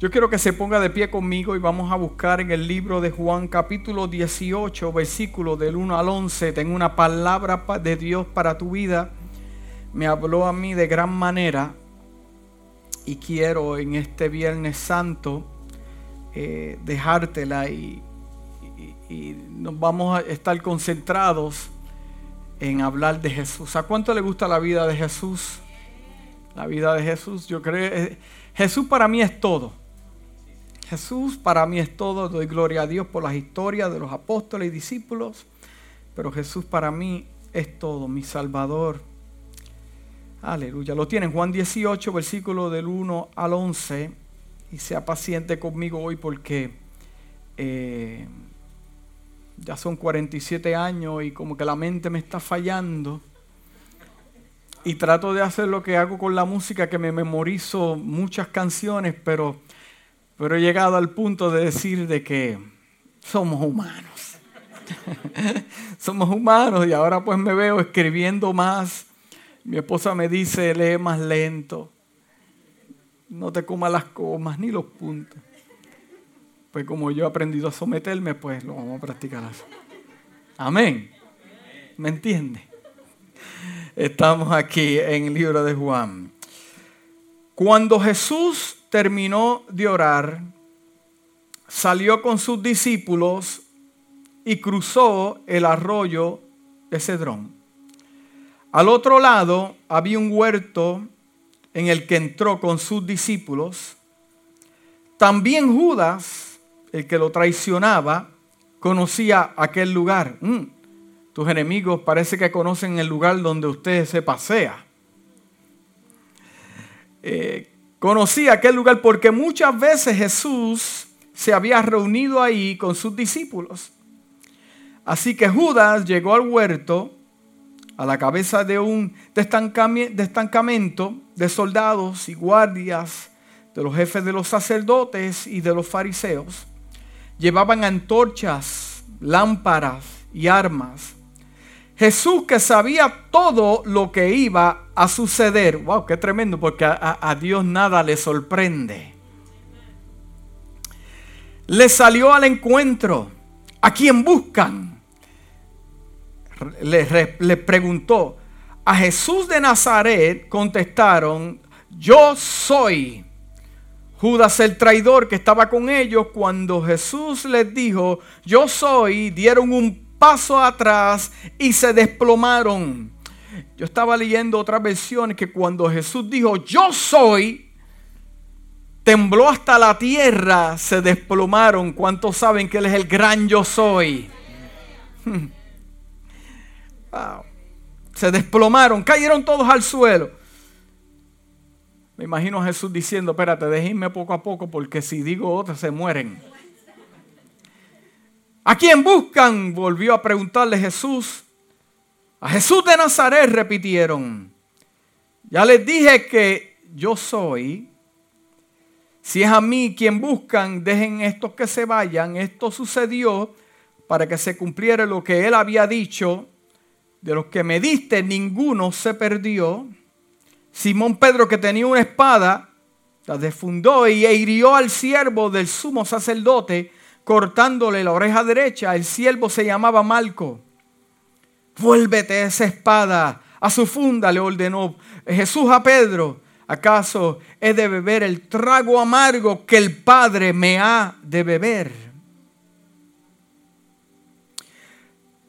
Yo quiero que se ponga de pie conmigo y vamos a buscar en el libro de Juan capítulo 18, versículo del 1 al 11. Tengo una palabra de Dios para tu vida. Me habló a mí de gran manera y quiero en este Viernes Santo eh, dejártela y, y nos vamos a estar concentrados en hablar de Jesús. ¿A cuánto le gusta la vida de Jesús? La vida de Jesús, yo creo, eh, Jesús para mí es todo. Jesús para mí es todo. Doy gloria a Dios por las historias de los apóstoles y discípulos. Pero Jesús para mí es todo, mi Salvador. Aleluya. Lo tienen Juan 18, versículo del 1 al 11. Y sea paciente conmigo hoy porque eh, ya son 47 años y como que la mente me está fallando. Y trato de hacer lo que hago con la música, que me memorizo muchas canciones, pero pero he llegado al punto de decir de que somos humanos. somos humanos y ahora pues me veo escribiendo más. Mi esposa me dice, lee más lento. No te comas las comas ni los puntos. Pues como yo he aprendido a someterme, pues lo vamos a practicar así. Amén. ¿Me entiende? Estamos aquí en el libro de Juan. Cuando Jesús terminó de orar, salió con sus discípulos y cruzó el arroyo de Cedrón. Al otro lado había un huerto en el que entró con sus discípulos. También Judas, el que lo traicionaba, conocía aquel lugar. Mm, tus enemigos parece que conocen el lugar donde usted se pasea. Eh, Conocía aquel lugar porque muchas veces Jesús se había reunido ahí con sus discípulos. Así que Judas llegó al huerto a la cabeza de un destancamento de soldados y guardias, de los jefes de los sacerdotes y de los fariseos. Llevaban antorchas, lámparas y armas. Jesús que sabía todo lo que iba a suceder. Wow, qué tremendo, porque a, Dios nada le sorprende. Le salió al encuentro. ¿A quién buscan? Le, le preguntó. A Jesús de Nazaret contestaron, yo soy. Judas el traidor que estaba con ellos, cuando Jesús les dijo, yo soy, dieron un paso atrás y se desplomaron. Yo estaba leyendo otra versión que cuando Jesús dijo, yo soy, tembló hasta la tierra, se desplomaron. ¿Cuántos saben que Él es el gran yo soy? Se desplomaron, cayeron todos al suelo. Me imagino Jesús diciendo, espérate, déjenme poco a poco porque si digo otra se mueren. ¿A quién buscan? Volvió a preguntarle Jesús. A Jesús de Nazaret repitieron. Ya les dije que yo soy. Si es a mí quien buscan, dejen estos que se vayan. Esto sucedió para que se cumpliera lo que él había dicho. De los que me diste, ninguno se perdió. Simón Pedro, que tenía una espada, la defundó y hirió al siervo del sumo sacerdote cortándole la oreja derecha, el siervo se llamaba Malco. Vuélvete esa espada a su funda, le ordenó Jesús a Pedro. ¿Acaso he de beber el trago amargo que el Padre me ha de beber?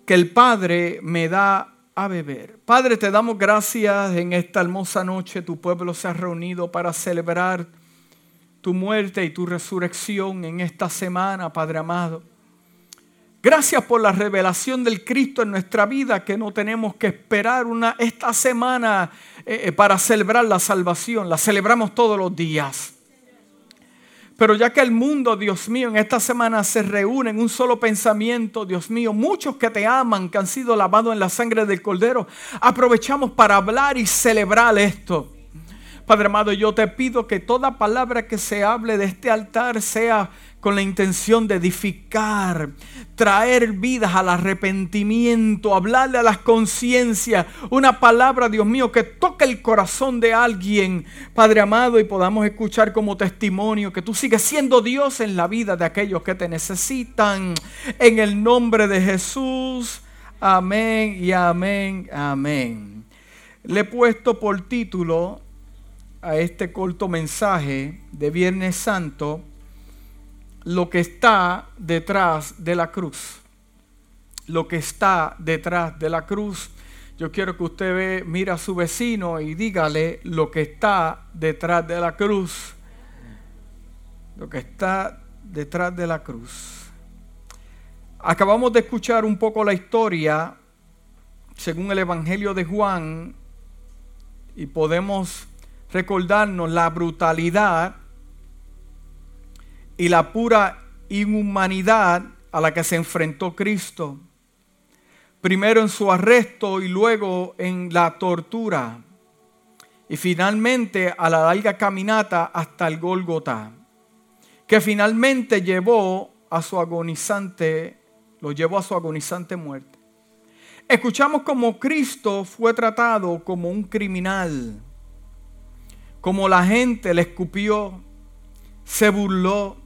Que el Padre me da a beber. Padre, te damos gracias en esta hermosa noche. Tu pueblo se ha reunido para celebrar tu muerte y tu resurrección en esta semana, Padre amado. Gracias por la revelación del Cristo en nuestra vida, que no tenemos que esperar una, esta semana eh, eh, para celebrar la salvación, la celebramos todos los días. Pero ya que el mundo, Dios mío, en esta semana se reúne en un solo pensamiento, Dios mío, muchos que te aman, que han sido lavados en la sangre del Cordero, aprovechamos para hablar y celebrar esto. Padre amado, yo te pido que toda palabra que se hable de este altar sea con la intención de edificar, traer vidas al arrepentimiento, hablarle a las conciencias, una palabra, Dios mío, que toque el corazón de alguien, Padre amado, y podamos escuchar como testimonio que tú sigues siendo Dios en la vida de aquellos que te necesitan. En el nombre de Jesús, amén y amén, amén. Le he puesto por título a este corto mensaje de Viernes Santo, lo que está detrás de la cruz. Lo que está detrás de la cruz. Yo quiero que usted ve, mira a su vecino y dígale lo que está detrás de la cruz. Lo que está detrás de la cruz. Acabamos de escuchar un poco la historia según el Evangelio de Juan y podemos recordarnos la brutalidad y la pura inhumanidad a la que se enfrentó Cristo. Primero en su arresto y luego en la tortura. Y finalmente a la larga caminata hasta el Gólgota. Que finalmente llevó a su agonizante, lo llevó a su agonizante muerte. Escuchamos cómo Cristo fue tratado como un criminal como la gente le escupió, se burló.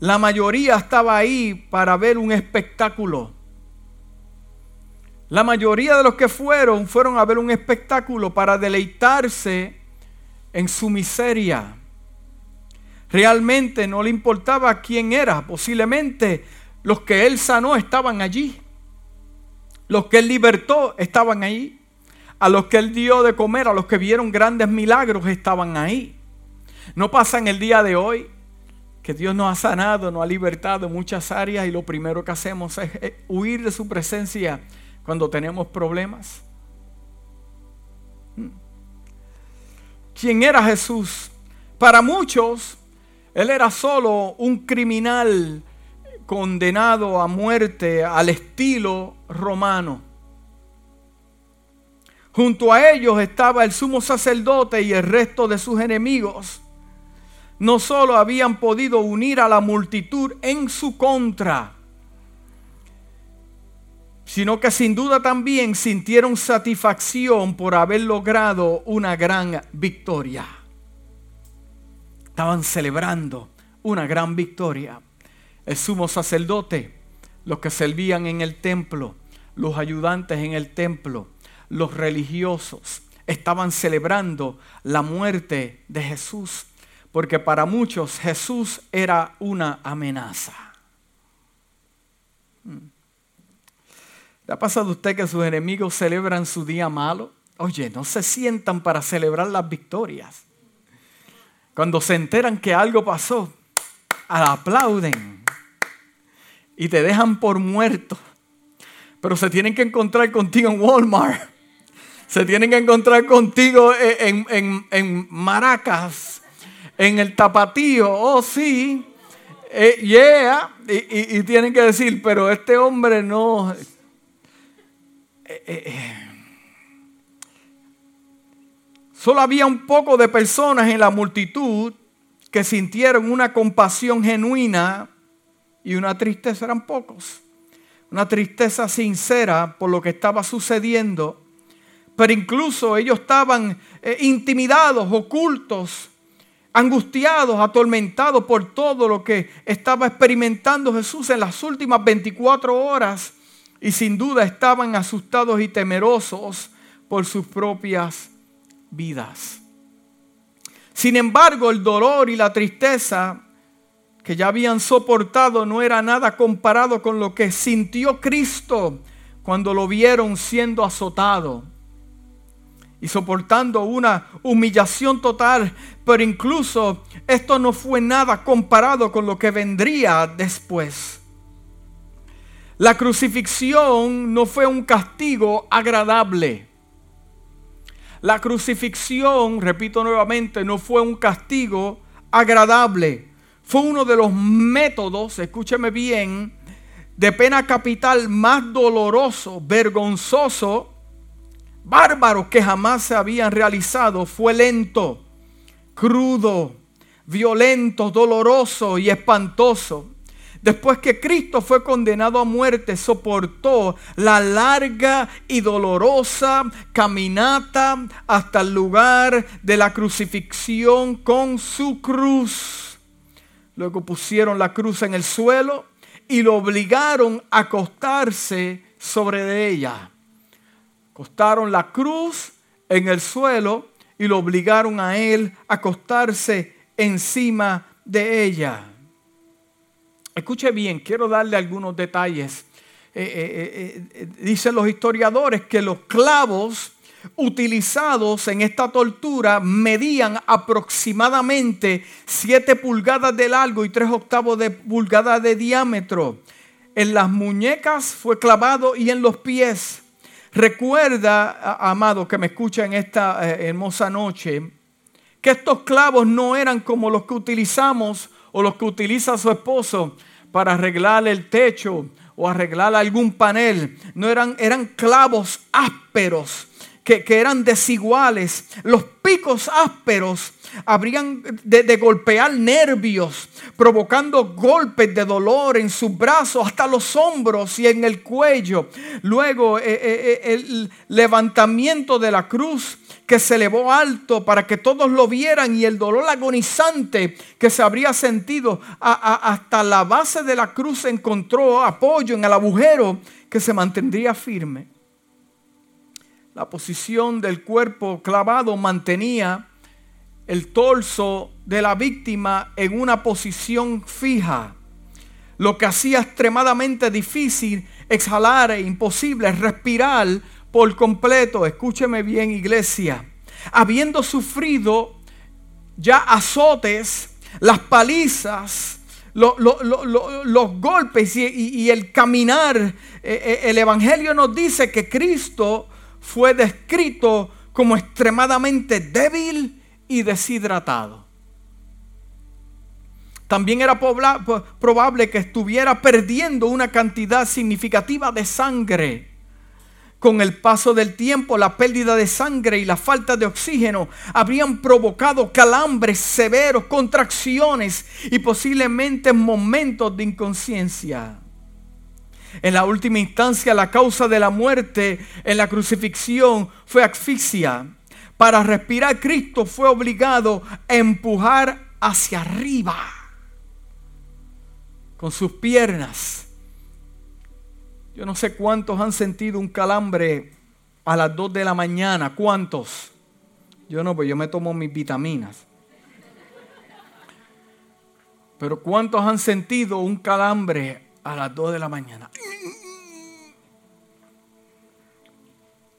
La mayoría estaba ahí para ver un espectáculo. La mayoría de los que fueron fueron a ver un espectáculo para deleitarse en su miseria. Realmente no le importaba quién era. Posiblemente los que él sanó estaban allí. Los que él libertó estaban allí. A los que Él dio de comer, a los que vieron grandes milagros, estaban ahí. No pasa en el día de hoy que Dios nos ha sanado, nos ha libertado en muchas áreas y lo primero que hacemos es huir de su presencia cuando tenemos problemas. Hmm. ¿Quién era Jesús? Para muchos, Él era solo un criminal condenado a muerte al estilo romano. Junto a ellos estaba el sumo sacerdote y el resto de sus enemigos. No solo habían podido unir a la multitud en su contra, sino que sin duda también sintieron satisfacción por haber logrado una gran victoria. Estaban celebrando una gran victoria. El sumo sacerdote, los que servían en el templo, los ayudantes en el templo, los religiosos estaban celebrando la muerte de Jesús, porque para muchos Jesús era una amenaza. Hmm. ¿Le ha pasado a usted que sus enemigos celebran su día malo? Oye, no se sientan para celebrar las victorias. Cuando se enteran que algo pasó, aplauden y te dejan por muerto. Pero se tienen que encontrar contigo en Walmart se tienen que encontrar contigo en, Maracas, en el tapatío, oh sí, eh, yeah, y, tienen que decir, pero este hombre no... Eh, eh, solo había un poco de personas en la multitud que sintieron una compasión genuina y una tristeza, eran pocos. Una tristeza sincera por lo que estaba sucediendo pero incluso ellos estaban eh, intimidados, ocultos, angustiados, atormentados por todo lo que estaba experimentando Jesús en las últimas 24 horas y sin duda estaban asustados y temerosos por sus propias vidas. Sin embargo, el dolor y la tristeza que ya habían soportado no era nada comparado con lo que sintió Cristo cuando lo vieron siendo azotado y soportando una humillación total, pero incluso esto no fue nada comparado con lo que vendría después. La crucifixión no fue un castigo agradable. La crucifixión, repito nuevamente, no fue un castigo agradable. Fue uno de los métodos, escúcheme bien, de pena capital más doloroso, vergonzoso bárbaros que jamás se habían realizado fue lento, crudo, violento, doloroso y espantoso. Después que Cristo fue condenado a muerte, soportó la larga y dolorosa caminata hasta el lugar de la crucifixión con su cruz. Luego pusieron la cruz en el suelo y lo obligaron a acostarse sobre ella. Acostaron la cruz en el suelo y lo obligaron a él a acostarse encima de ella. Escuche bien, quiero darle algunos detalles. Eh, eh, eh, dicen los historiadores que los clavos utilizados en esta tortura medían aproximadamente 7 pulgadas de largo y 3 octavos de pulgada de diámetro. En las muñecas fue clavado y en los pies. Recuerda, amado, que me escucha en esta hermosa noche, que estos clavos no eran como los que utilizamos o los que utiliza su esposo para arreglar el techo o arreglar algún panel. No eran, eran clavos ásperos que, eran desiguales. Los picos ásperos habrían de, golpear nervios, provocando golpes de dolor en sus brazos, hasta los hombros y en el cuello. Luego eh, eh, eh, el levantamiento de la cruz que se elevó alto para que todos lo vieran y el dolor agonizante que se habría sentido hasta la base de la cruz encontró apoyo en el agujero que se mantendría firme. La posición del cuerpo clavado mantenía el torso de la víctima en una posición fija, lo que hacía extremadamente difícil exhalar e imposible respirar por completo, escúcheme bien iglesia, habiendo sufrido ya azotes, las palizas, los golpes y, el caminar, eh, eh, el Evangelio nos dice que Cristo fue descrito como extremadamente débil y deshidratado. También era probable que estuviera perdiendo una cantidad significativa de sangre con el paso del tiempo, la pérdida de sangre y la falta de oxígeno habrían provocado calambres severos, contracciones y posiblemente momentos de inconsciencia. En la última instancia, la causa de la muerte en la crucifixión fue asfixia. Para respirar, Cristo fue obligado a empujar hacia arriba con sus piernas yo no sé cuántos han sentido un calambre a las 2 de la mañana. ¿Cuántos? Yo no, pues yo me tomo mis vitaminas. Pero ¿cuántos han sentido un calambre a las 2 de la mañana?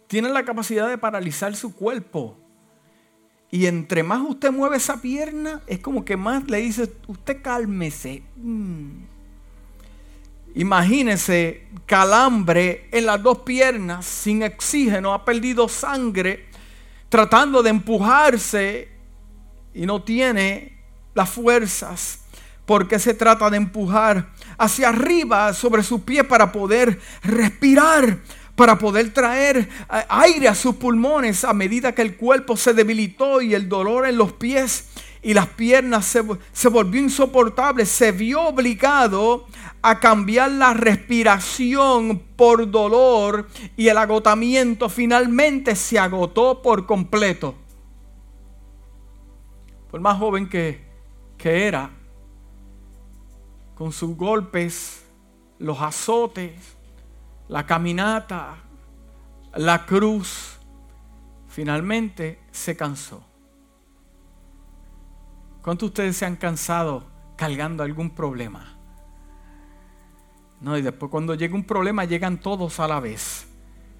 Tienen la capacidad de paralizar su cuerpo. Y entre más usted mueve esa pierna, es como que más le dice, usted cálmese. Mm. Imagínese calambre en las dos piernas, sin oxígeno, ha perdido sangre, tratando de empujarse y no tiene las fuerzas. Porque se trata de empujar hacia arriba sobre su pie para poder respirar, para poder traer eh, aire a sus pulmones a medida que el cuerpo se debilitó y el dolor en los pies y las piernas se, se volvió insoportable. Se vio obligado a cambiar la respiración por dolor y el agotamiento finalmente se agotó por completo. Por más joven que, que era, con sus golpes, los azotes, la caminata, la cruz, finalmente se cansó. ¿Cuántos de ustedes se han cansado cargando algún problema? No, y después cuando llega un problema llegan todos a la vez.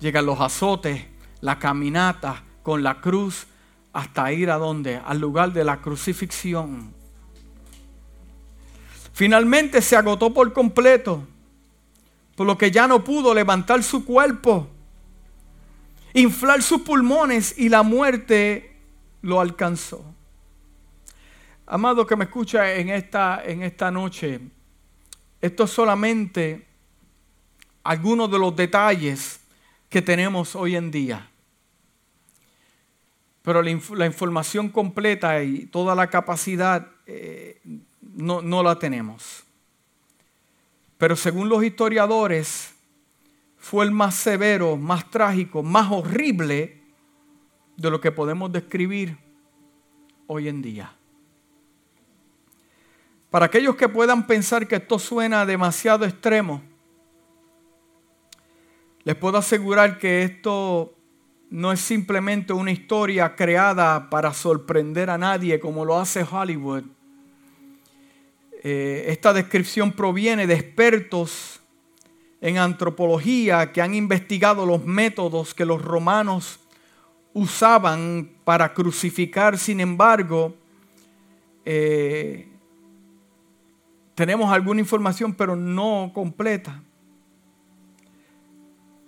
Llegan los azotes, la caminata con la cruz hasta ir a donde? Al lugar de la crucifixión. Finalmente se agotó por completo, por lo que ya no pudo levantar su cuerpo, inflar sus pulmones y la muerte lo alcanzó. Amado que me escucha en esta, en esta noche, esto es solamente algunos de los detalles que tenemos hoy en día. pero la, información completa y toda la capacidad eh, no, la tenemos. Pero según los historiadores, fue el más severo, más trágico, más horrible de lo que podemos describir hoy en día. Para aquellos que puedan pensar que esto suena demasiado extremo, les puedo asegurar que esto no es simplemente una historia creada para sorprender a nadie como lo hace Hollywood. Eh, esta descripción proviene de expertos en antropología que han investigado los métodos que los romanos usaban para crucificar. Sin embargo, eh, tenemos alguna información, pero no completa.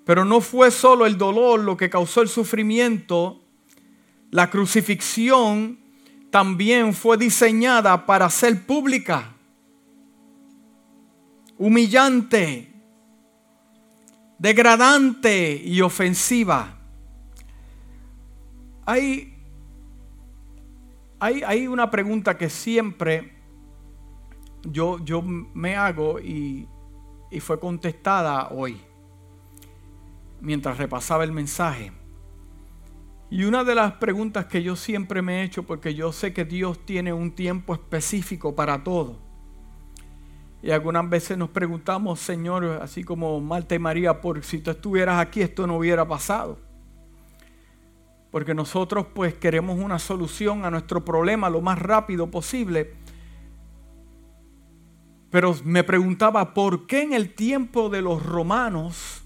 Pero no fue solo el dolor lo que causó el sufrimiento, la crucifixión también fue diseñada para ser pública, humillante, degradante y ofensiva. Hay, hay, hay una pregunta que siempre yo, yo me hago y, y fue contestada hoy mientras repasaba el mensaje. Y una de las preguntas que yo siempre me he hecho, porque yo sé que Dios tiene un tiempo específico para todo. Y algunas veces nos preguntamos, Señor, así como Marta y María, por si tú estuvieras aquí esto no hubiera pasado. Porque nosotros pues queremos una solución a nuestro problema lo más rápido posible. Pero me preguntaba, ¿por qué en el tiempo de los romanos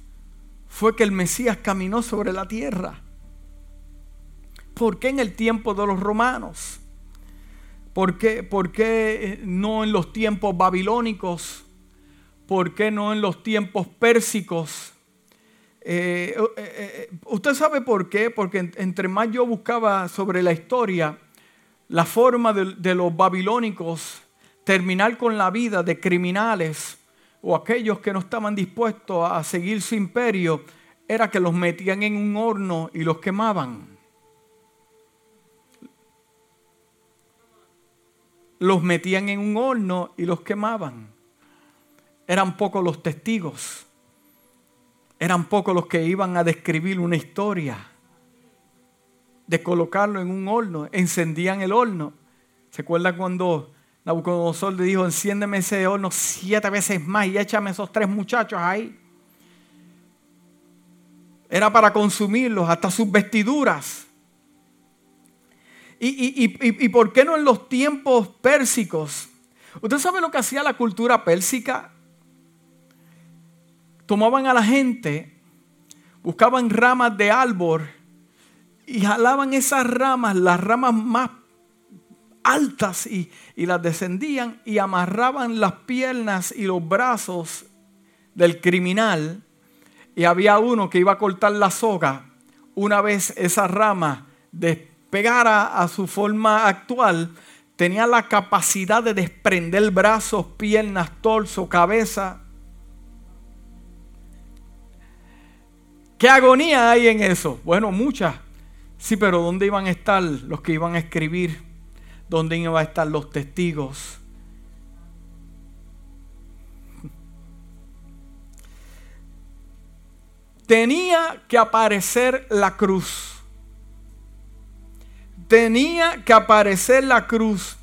fue que el Mesías caminó sobre la tierra. ¿Por qué en el tiempo de los romanos? ¿Por qué, ¿Por qué, eh, no en los tiempos babilónicos? ¿Por qué no en los tiempos pérsicos? Eh, eh, ¿Usted sabe por qué? Porque entre más yo buscaba sobre la historia, la forma de, de los babilónicos terminar con la vida de criminales o aquellos que no estaban dispuestos a seguir su imperio, era que los metían en un horno y los quemaban. Los metían en un horno y los quemaban. Eran pocos los testigos. Eran pocos los que iban a describir una historia. De colocarlo en un horno. Encendían el horno. ¿Se acuerda cuando Nabucodonosor le dijo, enciéndeme ese horno siete veces más y échame esos tres muchachos ahí. Era para consumirlos, hasta sus vestiduras. ¿Y, por qué no en los tiempos pérsicos? ¿Usted sabe lo que hacía la cultura pérsica? Tomaban a la gente, buscaban ramas de árbol y jalaban esas ramas, las ramas más altas y, las descendían y amarraban las piernas y los brazos del criminal y había uno que iba a cortar la soga una vez esa rama despegara a su forma actual tenía la capacidad de desprender brazos, piernas, torso, cabeza. ¿Qué agonía hay en eso? Bueno, muchas. Sí, pero ¿dónde iban a estar los que iban a escribir ¿Dónde iban a estar los testigos? Tenía que aparecer la cruz. Tenía que aparecer la cruz.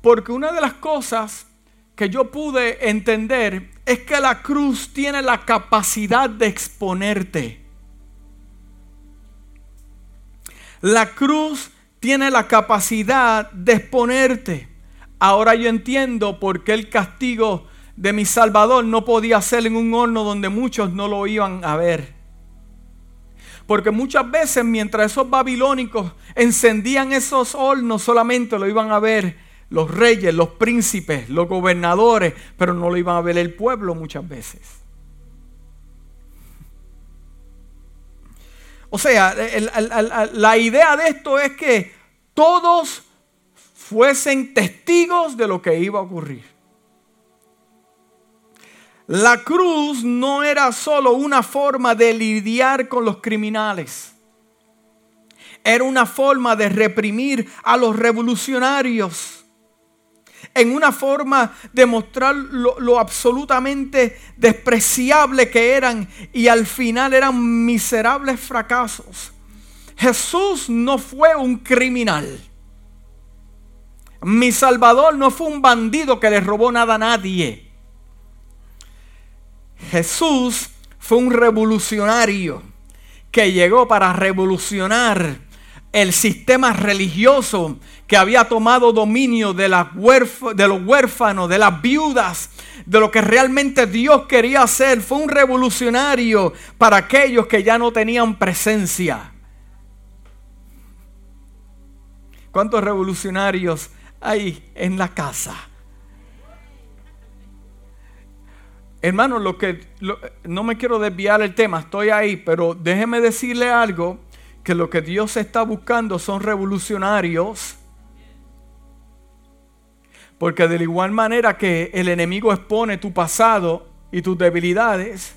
Porque una de las cosas que yo pude entender es que la cruz tiene la capacidad de exponerte. La cruz tiene la capacidad de exponerte. Ahora yo entiendo por qué el castigo de mi Salvador no podía ser en un horno donde muchos no lo iban a ver. Porque muchas veces mientras esos babilónicos encendían esos hornos solamente lo iban a ver los reyes, los príncipes, los gobernadores, pero no lo iban a ver el pueblo muchas veces. O sea, la idea de esto es que todos fuesen testigos de lo que iba a ocurrir. La cruz no era solo una forma de lidiar con los criminales. era una forma de reprimir a los revolucionarios. En una forma de mostrar lo, absolutamente despreciable que eran y al final eran miserables fracasos. Jesús no fue un criminal. Mi Salvador no fue un bandido que le robó nada a nadie. Jesús fue un revolucionario que llegó para revolucionar el sistema religioso que había tomado dominio de, de los huérfanos, de las viudas, de lo que realmente Dios quería hacer. Fue un revolucionario para aquellos que ya no tenían presencia. ¿Cuántos revolucionarios hay en la casa? Hermano, lo que no me quiero desviar el tema, estoy ahí, pero déjeme decirle algo que lo que Dios está buscando son revolucionarios. Porque de igual manera que el enemigo expone tu pasado y tus debilidades,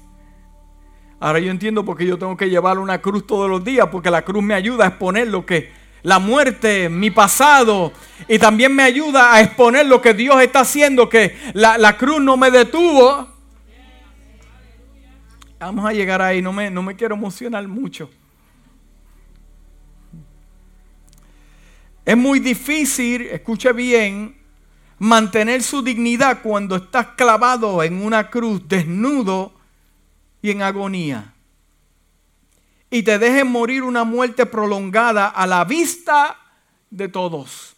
ahora yo entiendo por qué yo tengo que llevar una cruz todos los días, porque la cruz me ayuda a exponer lo que la muerte, mi pasado, y también me ayuda a exponer lo que Dios está haciendo, que la, la cruz no me detuvo Vamos a llegar ahí, no me, no me quiero emocionar mucho. Es muy difícil, escuche bien, mantener su dignidad cuando estás clavado en una cruz, desnudo y en agonía. Y te dejen morir una muerte prolongada a la vista de todos.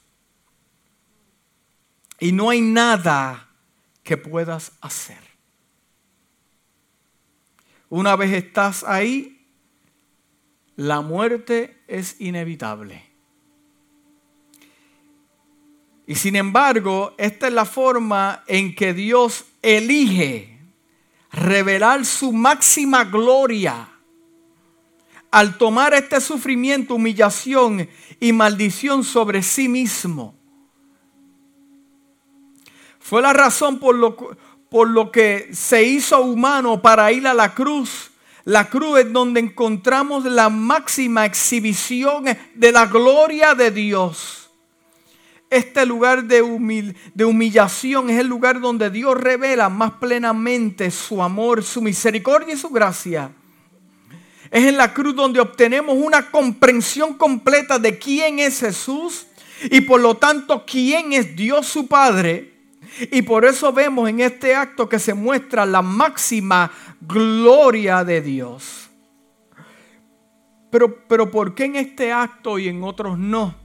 Y no hay nada que puedas hacer. Una vez estás ahí, la muerte es inevitable. Y sin embargo, esta es la forma en que Dios elige revelar su máxima gloria al tomar este sufrimiento, humillación y maldición sobre sí mismo. Fue la razón por lo, por lo que se hizo humano para ir a la cruz. La cruz es donde encontramos la máxima exhibición de la gloria de Dios. Este lugar de, de, humillación es el lugar donde Dios revela más plenamente su amor, su misericordia y su gracia. Es en la cruz donde obtenemos una comprensión completa de quién es Jesús y por lo tanto quién es Dios su Padre y por eso vemos en este acto que se muestra la máxima gloria de Dios. Pero, pero ¿por qué en este acto y en otros no?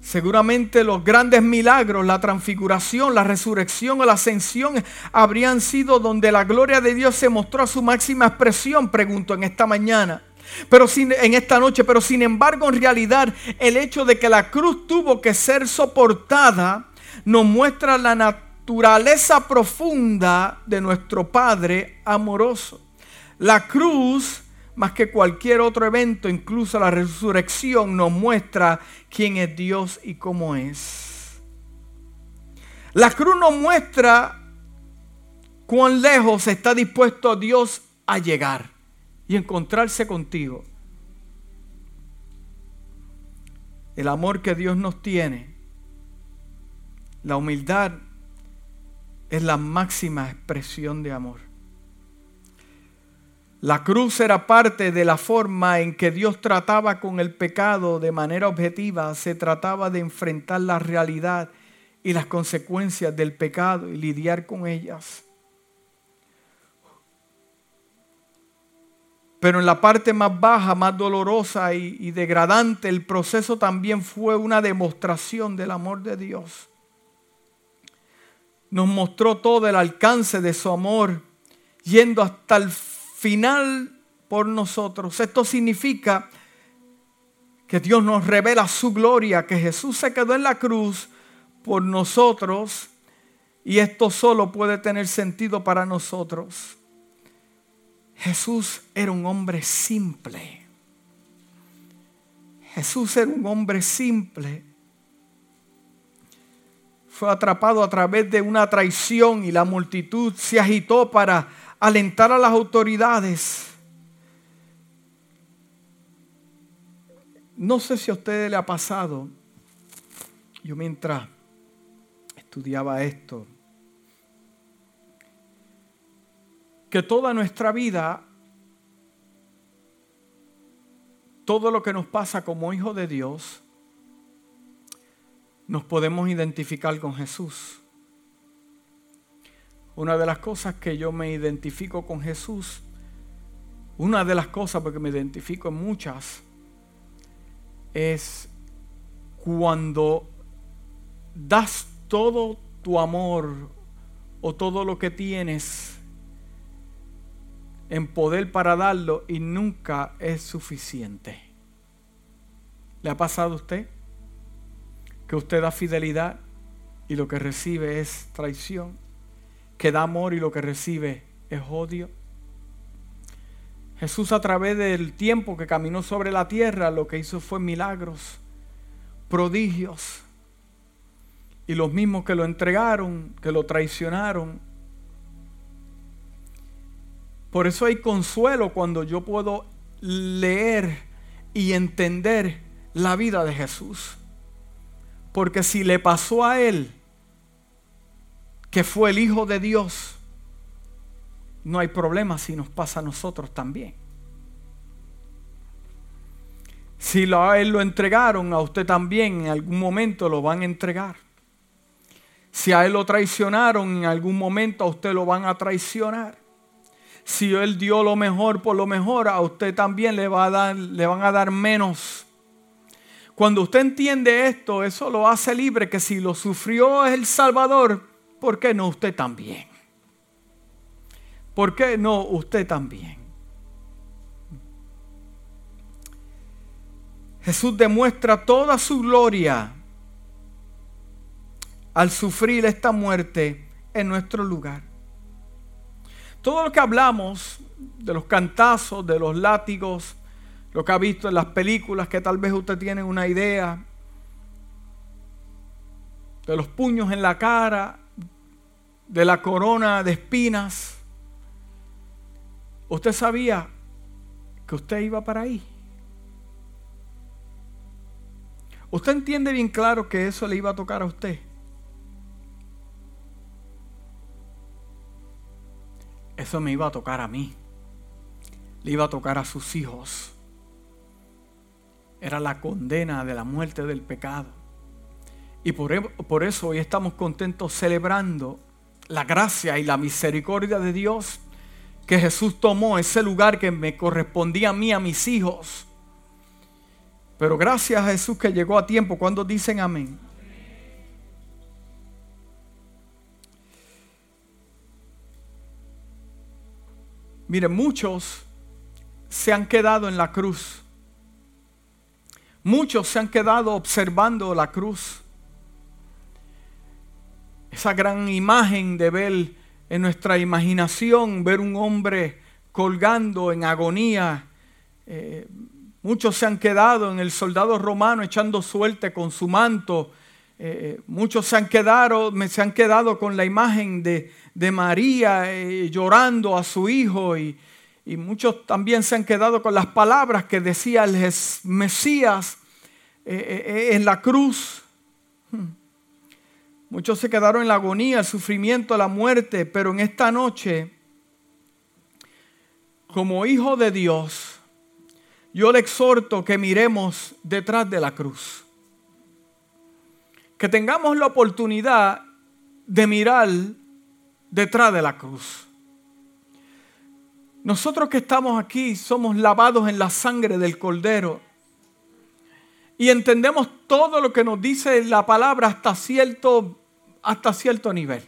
Seguramente los grandes milagros, la transfiguración, la resurrección o la ascensión habrían sido donde la gloria de Dios se mostró a su máxima expresión, pregunto en esta mañana. Pero sin, en esta noche, pero sin embargo en realidad el hecho de que la cruz tuvo que ser soportada nos muestra la naturaleza profunda de nuestro Padre amoroso. La cruz, más que cualquier otro evento, incluso la resurrección, nos muestra quién es Dios y cómo es. La cruz nos muestra cuán lejos está dispuesto Dios a llegar y encontrarse contigo. El amor que Dios nos tiene la humildad es la máxima expresión de amor. La cruz era parte de la forma en que Dios trataba con el pecado de manera objetiva. Se trataba de enfrentar la realidad y las consecuencias del pecado y lidiar con ellas. Pero en la parte más baja, más dolorosa y, degradante, el proceso también fue una demostración del amor de Dios nos mostró todo el alcance de su amor, yendo hasta el final por nosotros. Esto significa que Dios nos revela su gloria, que Jesús se quedó en la cruz por nosotros y esto solo puede tener sentido para nosotros. Jesús era un hombre simple. Jesús era un hombre simple fue atrapado a través de una traición y la multitud se agitó para alentar a las autoridades. no sé si a ustedes le ha pasado, yo mientras estudiaba esto, que toda nuestra vida, todo lo que nos pasa como hijo de Dios, nos podemos identificar con Jesús. Una de las cosas que yo me identifico con Jesús, una de las cosas, porque me identifico en muchas, es cuando das todo tu amor o todo lo que tienes en poder para darlo y nunca es suficiente. ¿Le ha pasado a usted? Que usted da fidelidad y lo que recibe es traición. Que da amor y lo que recibe es odio. Jesús a través del tiempo que caminó sobre la tierra lo que hizo fue milagros, prodigios. Y los mismos que lo entregaron, que lo traicionaron. Por eso hay consuelo cuando yo puedo leer y entender la vida de Jesús. Porque si le pasó a él, que fue el Hijo de Dios, no hay problema si nos pasa a nosotros también. Si a él lo entregaron, a usted también en algún momento lo van a entregar. Si a él lo traicionaron, en algún momento a usted lo van a traicionar. Si él dio lo mejor por lo mejor, a usted también le, va a dar, le van a dar menos. Cuando usted entiende esto, eso lo hace libre, que si lo sufrió el Salvador, ¿por qué no usted también? ¿Por qué no usted también? Jesús demuestra toda su gloria al sufrir esta muerte en nuestro lugar. Todo lo que hablamos de los cantazos, de los látigos, lo que ha visto en las películas, que tal vez usted tiene una idea, de los puños en la cara, de la corona de espinas, ¿Usted sabía que usted iba para ahí? ¿Usted entiende bien claro que eso le iba a tocar a usted? Eso me iba a tocar a mí. Le iba a tocar a sus hijos. Era la condena de la muerte del pecado. Y por, e, por eso hoy estamos contentos celebrando la gracia y la misericordia de Dios que Jesús tomó ese lugar que me correspondía a mí, a mis hijos. Pero gracias a Jesús que llegó a tiempo cuando dicen amén. Miren, muchos se han quedado en la cruz. Muchos se han quedado observando la cruz. Esa gran imagen de ver en nuestra imaginación ver un hombre colgando en agonía. Eh, muchos se han quedado en el soldado romano echando suerte con su manto. Eh, muchos se han, quedado, se han quedado con la imagen de, María eh, llorando a su hijo y, y, muchos también se han quedado con las palabras que decía el Mesías en la cruz. Hmm. Muchos se quedaron en la agonía, el sufrimiento, la muerte, pero en esta noche, como hijo de Dios, yo le exhorto que miremos detrás de la cruz. Que tengamos la oportunidad de mirar detrás de la cruz. Nosotros que estamos aquí somos lavados en la sangre del Cordero y entendemos todo lo que nos dice la palabra hasta cierto, hasta cierto nivel.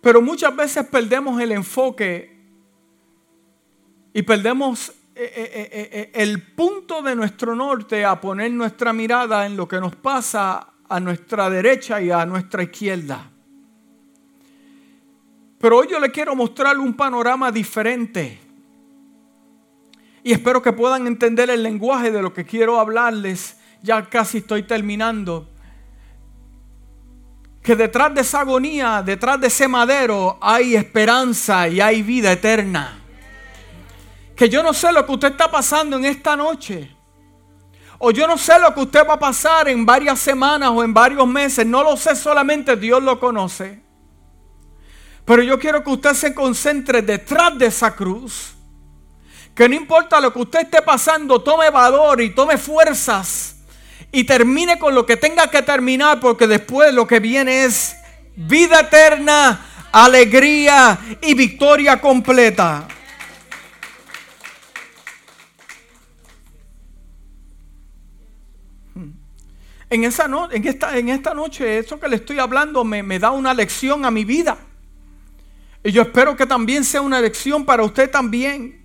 Pero muchas veces perdemos el enfoque y perdemos eh, eh, eh, el punto de nuestro norte a poner nuestra mirada en lo que nos pasa a nuestra derecha y a nuestra izquierda. Pero hoy yo le quiero mostrar un panorama diferente. Y espero que puedan entender el lenguaje de lo que quiero hablarles. Ya casi estoy terminando. Que detrás de esa agonía, detrás de ese madero, hay esperanza y hay vida eterna. que yo no sé lo que usted está pasando en esta noche. O yo no sé lo que usted va a pasar en varias semanas o en varios meses. No lo sé, solamente Dios lo conoce. Pero yo quiero que usted se concentre detrás de esa cruz. Que no importa lo que usted esté pasando, tome valor y tome fuerzas. Y termine con lo que tenga que terminar. Porque después lo que viene es vida eterna, alegría y victoria completa. En, esa en, esta, en esta noche, eso que le estoy hablando me da una lección a mi vida. Y yo espero que también sea una lección para usted también.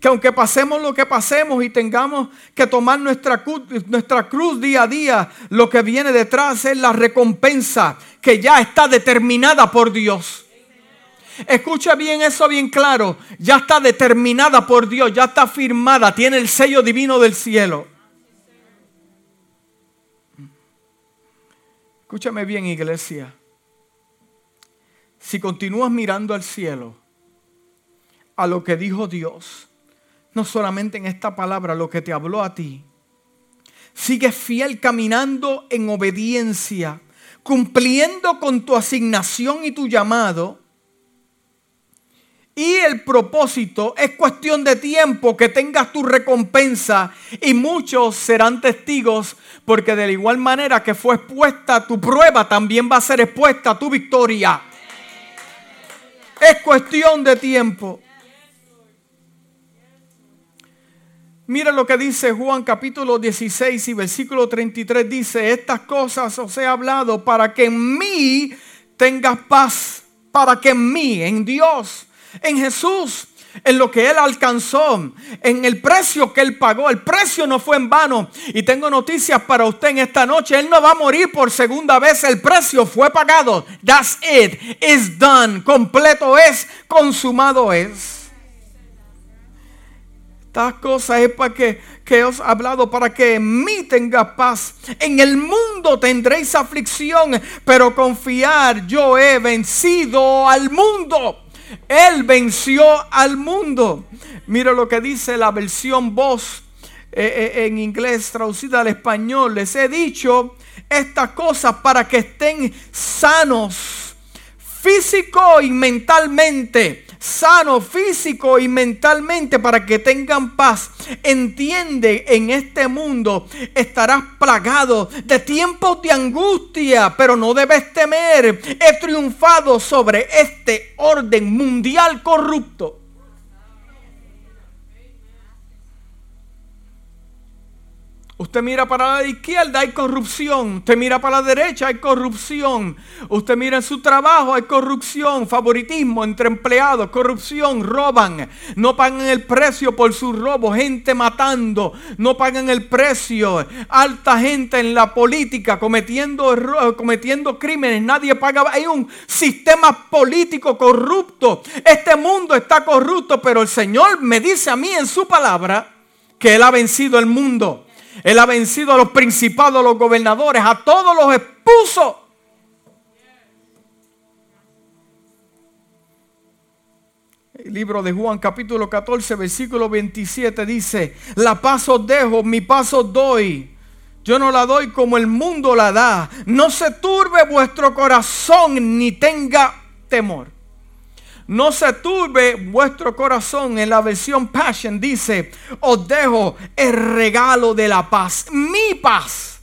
Que aunque pasemos lo que pasemos y tengamos que tomar nuestra cruz, nuestra cruz día a día, lo que viene detrás es la recompensa que ya está determinada por Dios. Escucha bien eso bien claro. Ya está determinada por Dios, ya está firmada, tiene el sello divino del cielo. Escúchame bien, iglesia. Si continúas mirando al cielo, a lo que dijo Dios, no solamente en esta palabra, lo que te habló a ti, sigues fiel caminando en obediencia, cumpliendo con tu asignación y tu llamado, y el propósito es cuestión de tiempo que tengas tu recompensa y muchos serán testigos porque de la igual manera que fue expuesta tu prueba, también va a ser expuesta tu victoria. Es cuestión de tiempo. Mira lo que dice Juan capítulo 16 y versículo 33. Dice, estas cosas os he hablado para que en mí tengas paz, para que en mí, en Dios, en Jesús, en lo que Él alcanzó, en el precio que Él pagó. El precio no fue en vano. Y tengo noticias para usted en esta noche. Él no va a morir por segunda vez. El precio fue pagado. That's it. It's done. Completo es. Consumado es. Estas cosas es para que, que os he hablado, para que en mí tenga paz. En el mundo tendréis aflicción, pero confiar, yo he vencido al mundo. Él venció al mundo. Mira lo que dice la versión voz eh, eh, en inglés traducida al español. Les he dicho estas cosas para que estén sanos físico y mentalmente sano físico y mentalmente para que tengan paz. Entiende, en este mundo estarás plagado de tiempos de angustia, pero no debes temer. He triunfado sobre este orden mundial corrupto. Usted mira para la izquierda, hay corrupción. Usted mira para la derecha, hay corrupción. Usted mira en su trabajo, hay corrupción, favoritismo entre empleados, corrupción, roban. No pagan el precio por sus robos, gente matando. No pagan el precio. Alta gente en la política cometiendo, cometiendo crímenes. Nadie paga. Hay un sistema político corrupto. Este mundo está corrupto, pero el Señor me dice a mí en su palabra que Él ha vencido el mundo. Él ha vencido a los principados, a los gobernadores, a todos los expuso. El libro de Juan capítulo 14 versículo 27 dice, la paz os dejo, mi paz os doy. Yo no la doy como el mundo la da. No se turbe vuestro corazón ni tenga temor. No se turbe vuestro corazón. En la versión Passion dice, os dejo el regalo de la paz, mi paz.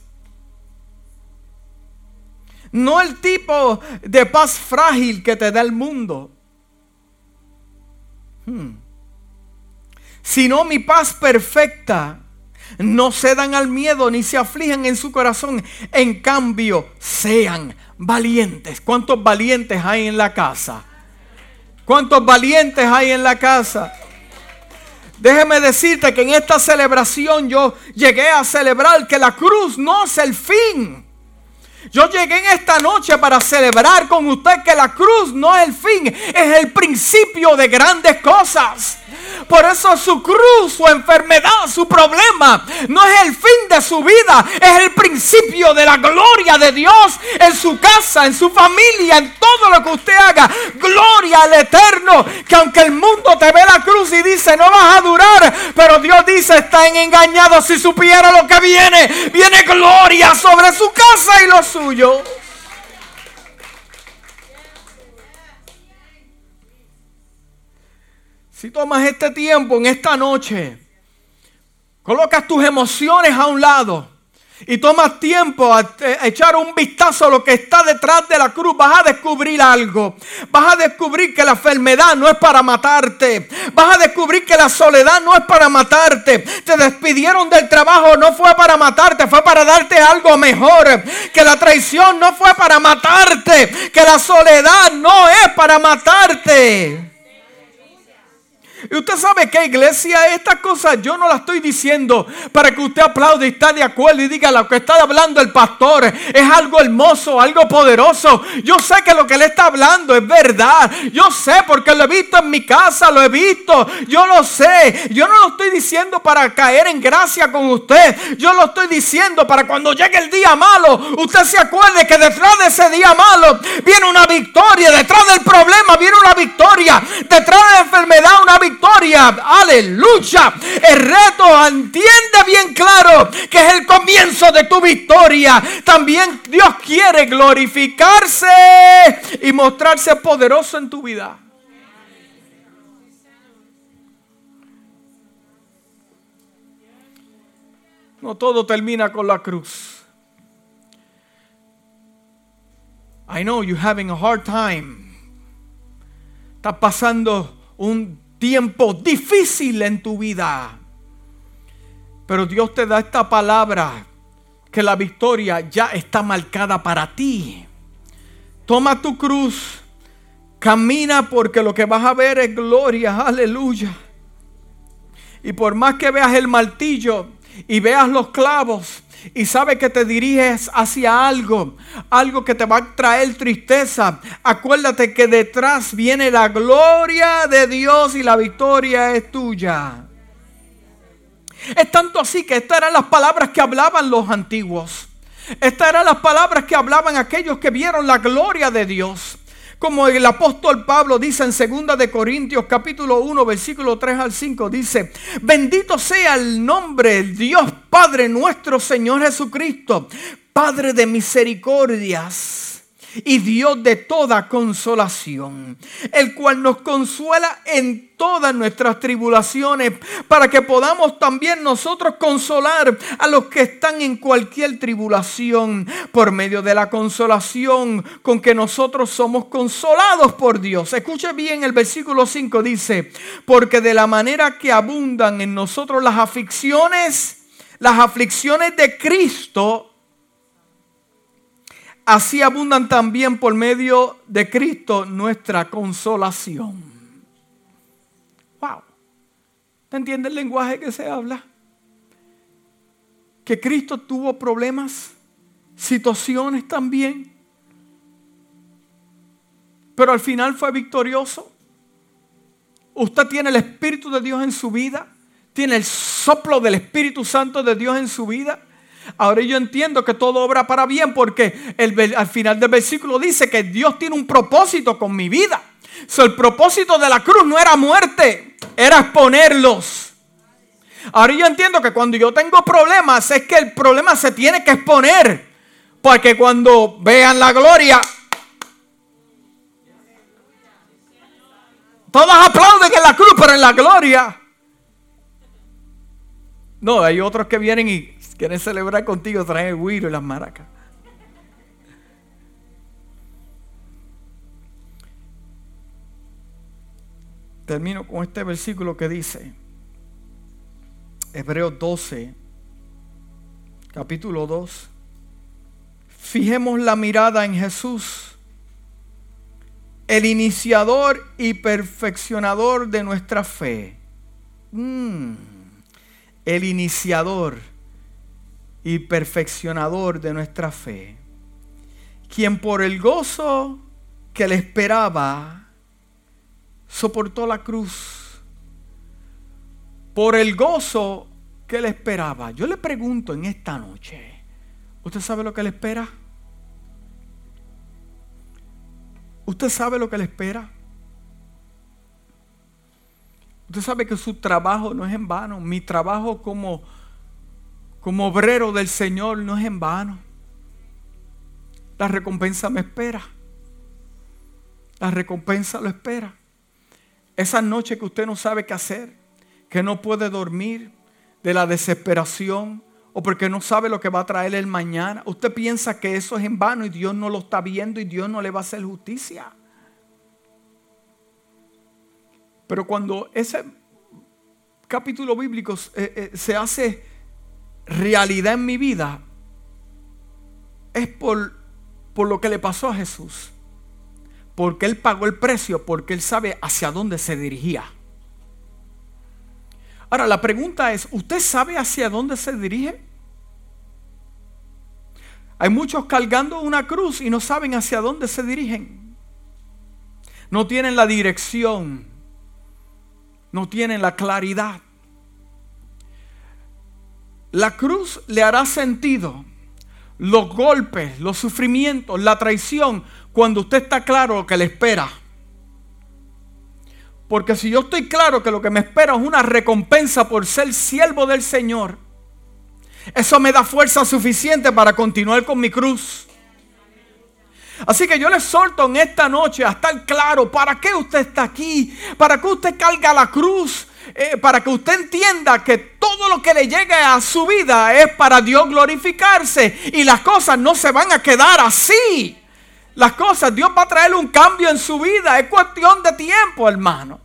No el tipo de paz frágil que te da el mundo. Hmm. Sino mi paz perfecta. No cedan al miedo ni se aflijan en su corazón. En cambio, sean valientes. ¿Cuántos valientes hay en la casa? ¿Cuántos valientes hay en la casa? Déjeme decirte que en esta celebración yo llegué a celebrar que la cruz no es el fin. Yo llegué en esta noche para celebrar con usted que la cruz no es el fin, es el principio de grandes cosas. Por eso su cruz, su enfermedad, su problema no es el fin de su vida, es el principio de la gloria de Dios en su casa, en su familia, en todo lo que usted haga. Gloria al eterno, que aunque el mundo te ve la cruz y dice no vas a durar, pero Dios dice están engañados si supiera lo que viene. Viene gloria sobre su casa y lo suyo. Si tomas este tiempo en esta noche, colocas tus emociones a un lado y tomas tiempo a, echar un vistazo a lo que está detrás de la cruz, vas a descubrir algo. Vas a descubrir que la enfermedad no es para matarte. Vas a descubrir que la soledad no es para matarte. Te despidieron del trabajo, no fue para matarte, fue para darte algo mejor. Que la traición no fue para matarte. Que la soledad no es para matarte. Y usted sabe que iglesia, estas cosas yo no las estoy diciendo para que usted aplaude y está de acuerdo y diga lo que está hablando el pastor es algo hermoso, algo poderoso. Yo sé que lo que le está hablando es verdad. Yo sé porque lo he visto en mi casa, lo he visto. Yo lo sé. Yo no lo estoy diciendo para caer en gracia con usted. Yo lo estoy diciendo para cuando llegue el día malo, usted se acuerde que detrás de ese día malo viene una victoria. Detrás del problema viene una victoria. Detrás de la enfermedad una victoria victoria. Aleluya. El reto entiende bien claro que es el comienzo de tu victoria. También Dios quiere glorificarse y mostrarse poderoso en tu vida. No todo termina con la cruz. I know you're having a hard time. Estás pasando un tiempo difícil en tu vida. Pero Dios te da esta palabra que la victoria ya está marcada para ti. Toma tu cruz, camina porque lo que vas a ver es gloria, aleluya. Y por más que veas el martillo y veas los clavos, y sabe que te diriges hacia algo, algo que te va a traer tristeza, acuérdate que detrás viene la gloria de Dios y la victoria es tuya. Es tanto así que estas eran las palabras que hablaban los antiguos. Estas eran las palabras que hablaban aquellos que vieron la gloria de Dios. Como el apóstol Pablo dice en 2 de Corintios capítulo 1 versículo 3 al 5 dice, bendito sea el nombre Dios Padre nuestro Señor Jesucristo, Padre de misericordias y Dios de toda consolación, el cual nos consuela en todas nuestras tribulaciones, para que podamos también nosotros consolar a los que están en cualquier tribulación, por medio de la consolación con que nosotros somos consolados por Dios. Escuche bien, el versículo 5 dice, porque de la manera que abundan en nosotros las aflicciones, las aflicciones de Cristo, así abundan también por medio de Cristo nuestra consolación. Wow. ¿Te entiende el lenguaje que se habla? Que Cristo tuvo problemas, situaciones también, pero al final fue victorioso. Usted tiene el Espíritu de Dios en su vida, tiene el soplo del Espíritu Santo de Dios en su vida. Ahora yo entiendo que todo obra para bien porque el, al final del versículo dice que Dios tiene un propósito con mi vida. el propósito de la cruz no era muerte, era exponerlos. Ahora yo entiendo que cuando yo tengo problemas es que el problema se tiene que exponer. Porque cuando vean la gloria, todos aplauden en la cruz, pero en la gloria. No, hay otros que vienen y Quieren celebrar contigo, traen el guiro y las maracas. Termino con este versículo que dice, Hebreos 12, capítulo 2. Fijemos la mirada en Jesús, el iniciador y perfeccionador de nuestra fe. Mm, el iniciador y perfeccionador de nuestra fe, quien por el gozo que le esperaba, soportó la cruz, por el gozo que le esperaba. Yo le pregunto en esta noche, ¿usted sabe lo que le espera? ¿Usted sabe lo que le espera? Usted sabe que su trabajo no es en vano. Mi trabajo como, como obrero del Señor no es en vano. La recompensa me espera. La recompensa lo espera. Esa noche que usted no sabe qué hacer, que no puede dormir de la desesperación o porque no sabe lo que va a traer el mañana. Usted piensa que eso es en vano y Dios no lo está viendo y Dios no le va a hacer justicia. Pero cuando ese capítulo bíblico eh, eh, se hace realidad en mi vida, es por, por lo que le pasó a Jesús. Porque Él pagó el precio, porque Él sabe hacia dónde se dirigía. Ahora, la pregunta es, ¿usted sabe hacia dónde se dirige? Hay muchos cargando una cruz y no saben hacia dónde se dirigen. No tienen la dirección no tienen la claridad. La cruz le hará sentido. Los golpes, los sufrimientos, la traición, cuando usted está claro lo que le espera. Porque si yo estoy claro que lo que me espera es una recompensa por ser siervo del Señor, eso me da fuerza suficiente para continuar con mi cruz. Así que yo le solto en esta noche a estar claro para qué usted está aquí, para que usted carga la cruz, eh, para que usted entienda que todo lo que le llegue a su vida es para Dios glorificarse y las cosas no se van a quedar así. Las cosas, Dios va a traer un cambio en su vida, es cuestión de tiempo, hermano.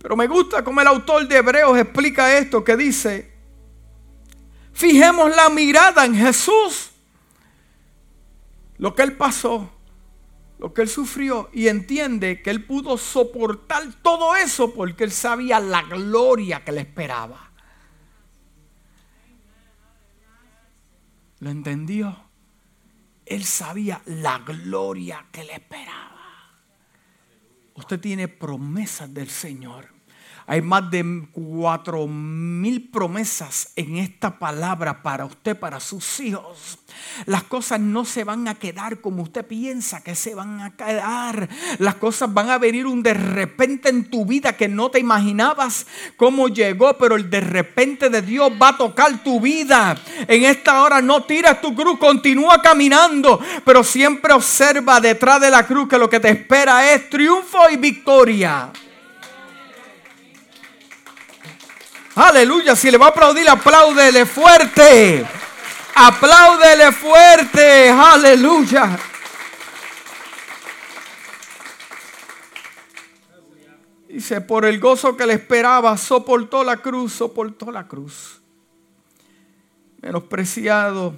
Pero me gusta como el autor de Hebreos explica esto que dice, fijemos la mirada en Jesús lo que él pasó, lo que él sufrió y entiende que él pudo soportar todo eso porque él sabía la gloria que le esperaba. ¿Lo entendió? Él sabía la gloria que le esperaba. Usted tiene promesas del Señor. Hay más de cuatro mil promesas en esta palabra para usted, para sus hijos. Las cosas no se van a quedar como usted piensa que se van a quedar. Las cosas van a venir un de repente en tu vida que no te imaginabas cómo llegó, pero el de repente de Dios va a tocar tu vida. En esta hora no tiras tu cruz, continúa caminando, pero siempre observa detrás de la cruz que lo que te espera es triunfo y victoria. Aleluya. Si le va a aplaudir, apláudele fuerte. Apláudele fuerte. Aleluya. Dice, por el gozo que le esperaba, soportó la cruz, soportó la cruz. Menospreciado,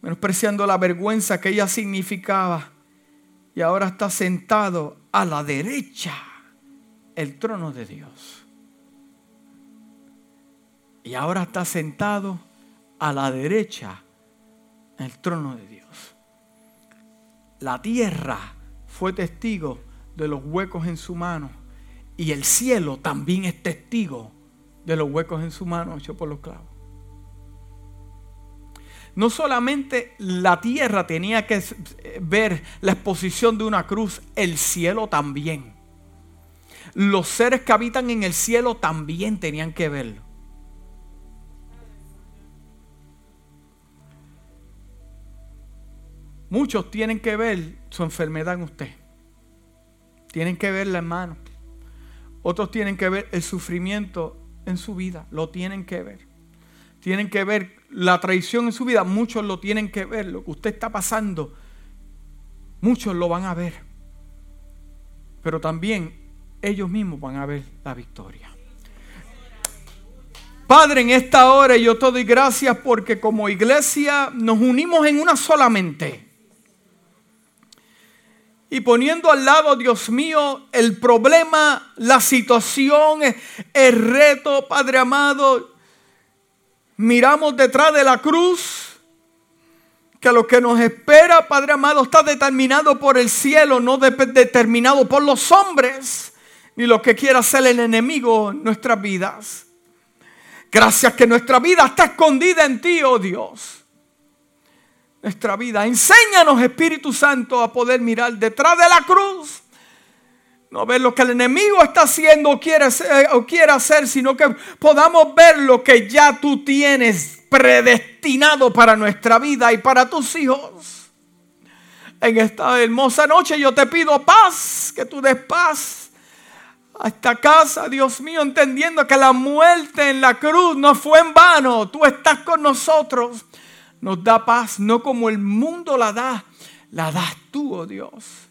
menospreciando la vergüenza que ella significaba. Y ahora está sentado a la derecha el trono de Dios. Y ahora está sentado a la derecha en el trono de Dios. La tierra fue testigo de los huecos en su mano. Y el cielo también es testigo de los huecos en su mano hechos por los clavos. No solamente la tierra tenía que ver la exposición de una cruz, el cielo también. Los seres que habitan en el cielo también tenían que verlo. Muchos tienen que ver su enfermedad en usted. Tienen que ver la mano. Otros tienen que ver el sufrimiento en su vida. Lo tienen que ver. Tienen que ver la traición en su vida. Muchos lo tienen que ver. Lo que usted está pasando. Muchos lo van a ver. Pero también ellos mismos van a ver la victoria. Padre, en esta hora yo te doy gracias porque como iglesia nos unimos en una sola mente y poniendo al lado, Dios mío, el problema, la situación, el reto, Padre amado, miramos detrás de la cruz que lo que nos espera, Padre amado, está determinado por el cielo, no determinado por los hombres. ni lo que quiera hacer el enemigo en nuestras vidas. Gracias que nuestra vida está escondida en ti, oh Dios. Nuestra vida. Enséñanos, Espíritu Santo, a poder mirar detrás de la cruz. No ver lo que el enemigo está haciendo o quiere, o quiere hacer, sino que podamos ver lo que ya tú tienes predestinado para nuestra vida y para tus hijos. En esta hermosa noche yo te pido paz, que tú des paz a esta casa, Dios mío, entendiendo que la muerte en la cruz no fue en vano. Tú estás con nosotros. Nos da paz, no como el mundo la da, la das tú, oh Dios.